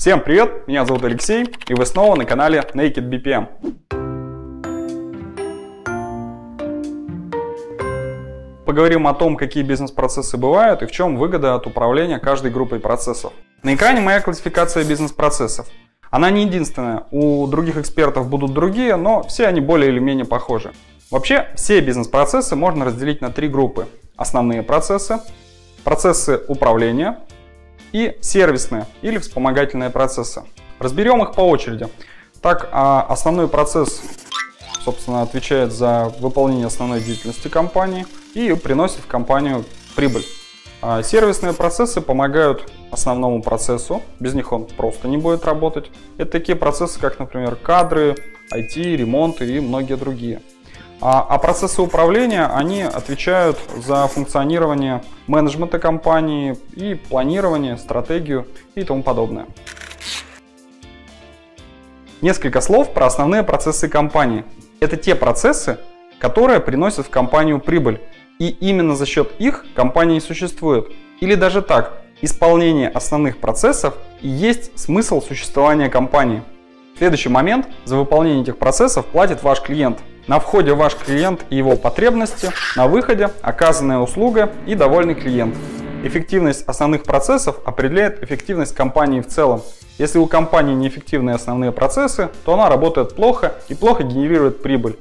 Всем привет, меня зовут Алексей, и вы снова на канале Naked BPM. Поговорим о том, какие бизнес-процессы бывают и в чем выгода от управления каждой группой процессов. На экране моя классификация бизнес-процессов. Она не единственная, у других экспертов будут другие, но все они более или менее похожи. Вообще, все бизнес-процессы можно разделить на три группы. Основные процессы, процессы управления и сервисные или вспомогательные процессы. Разберем их по очереди. Так, а основной процесс, собственно, отвечает за выполнение основной деятельности компании и приносит в компанию прибыль. А сервисные процессы помогают основному процессу, без них он просто не будет работать. Это такие процессы, как, например, кадры, IT, ремонт и многие другие. А, а процессы управления, они отвечают за функционирование менеджмента компании и планирование, стратегию и тому подобное. Несколько слов про основные процессы компании. Это те процессы, которые приносят в компанию прибыль. И именно за счет их компания и существует. Или даже так, исполнение основных процессов и есть смысл существования компании. Следующий момент, за выполнение этих процессов платит ваш клиент – на входе ваш клиент и его потребности, на выходе оказанная услуга и довольный клиент. Эффективность основных процессов определяет эффективность компании в целом. Если у компании неэффективные основные процессы, то она работает плохо и плохо генерирует прибыль.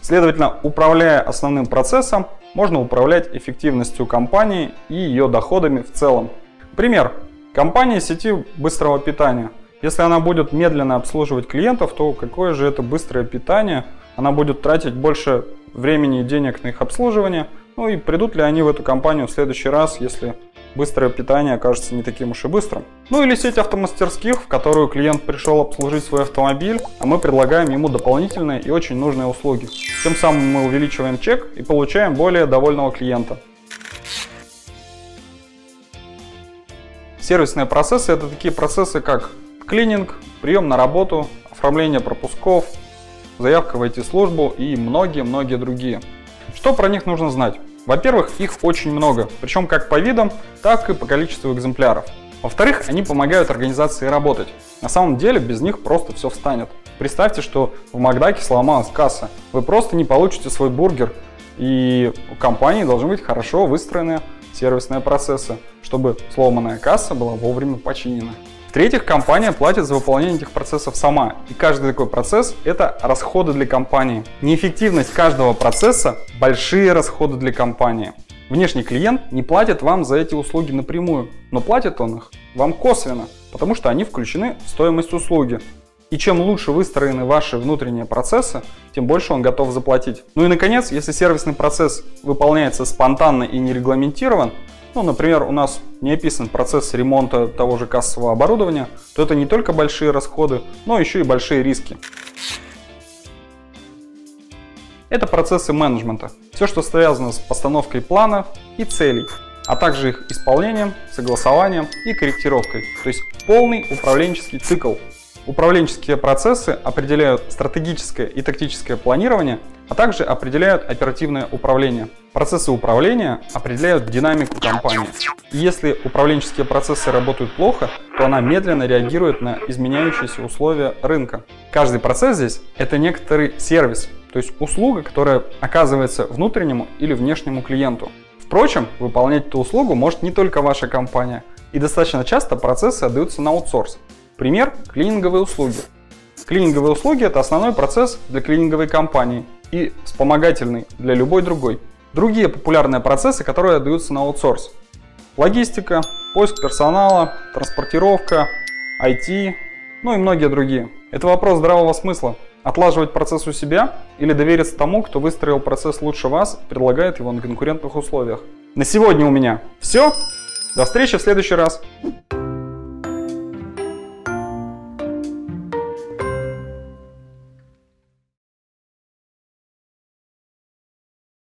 Следовательно, управляя основным процессом, можно управлять эффективностью компании и ее доходами в целом. Пример. Компания сети быстрого питания. Если она будет медленно обслуживать клиентов, то какое же это быстрое питание – она будет тратить больше времени и денег на их обслуживание. Ну и придут ли они в эту компанию в следующий раз, если быстрое питание окажется не таким уж и быстрым. Ну или сеть автомастерских, в которую клиент пришел обслужить свой автомобиль, а мы предлагаем ему дополнительные и очень нужные услуги. Тем самым мы увеличиваем чек и получаем более довольного клиента. Сервисные процессы это такие процессы, как клининг, прием на работу, оформление пропусков, заявка в IT-службу и многие-многие другие. Что про них нужно знать? Во-первых, их очень много, причем как по видам, так и по количеству экземпляров. Во-вторых, они помогают организации работать. На самом деле без них просто все встанет. Представьте, что в Макдаке сломалась касса. Вы просто не получите свой бургер. И у компании должны быть хорошо выстроенные сервисные процессы, чтобы сломанная касса была вовремя починена. В-третьих, компания платит за выполнение этих процессов сама. И каждый такой процесс – это расходы для компании. Неэффективность каждого процесса – большие расходы для компании. Внешний клиент не платит вам за эти услуги напрямую, но платит он их вам косвенно, потому что они включены в стоимость услуги. И чем лучше выстроены ваши внутренние процессы, тем больше он готов заплатить. Ну и наконец, если сервисный процесс выполняется спонтанно и не регламентирован, ну, например, у нас не описан процесс ремонта того же кассового оборудования, то это не только большие расходы, но еще и большие риски. Это процессы менеджмента. Все, что связано с постановкой планов и целей, а также их исполнением, согласованием и корректировкой. То есть полный управленческий цикл. Управленческие процессы определяют стратегическое и тактическое планирование, а также определяют оперативное управление. Процессы управления определяют динамику компании. И если управленческие процессы работают плохо, то она медленно реагирует на изменяющиеся условия рынка. Каждый процесс здесь – это некоторый сервис, то есть услуга, которая оказывается внутреннему или внешнему клиенту. Впрочем, выполнять эту услугу может не только ваша компания, и достаточно часто процессы отдаются на аутсорс. Пример – клининговые услуги. Клининговые услуги – это основной процесс для клининговой компании и вспомогательный для любой другой. Другие популярные процессы, которые отдаются на аутсорс. Логистика, поиск персонала, транспортировка, IT, ну и многие другие. Это вопрос здравого смысла. Отлаживать процесс у себя или довериться тому, кто выстроил процесс лучше вас и предлагает его на конкурентных условиях. На сегодня у меня все. До встречи в следующий раз.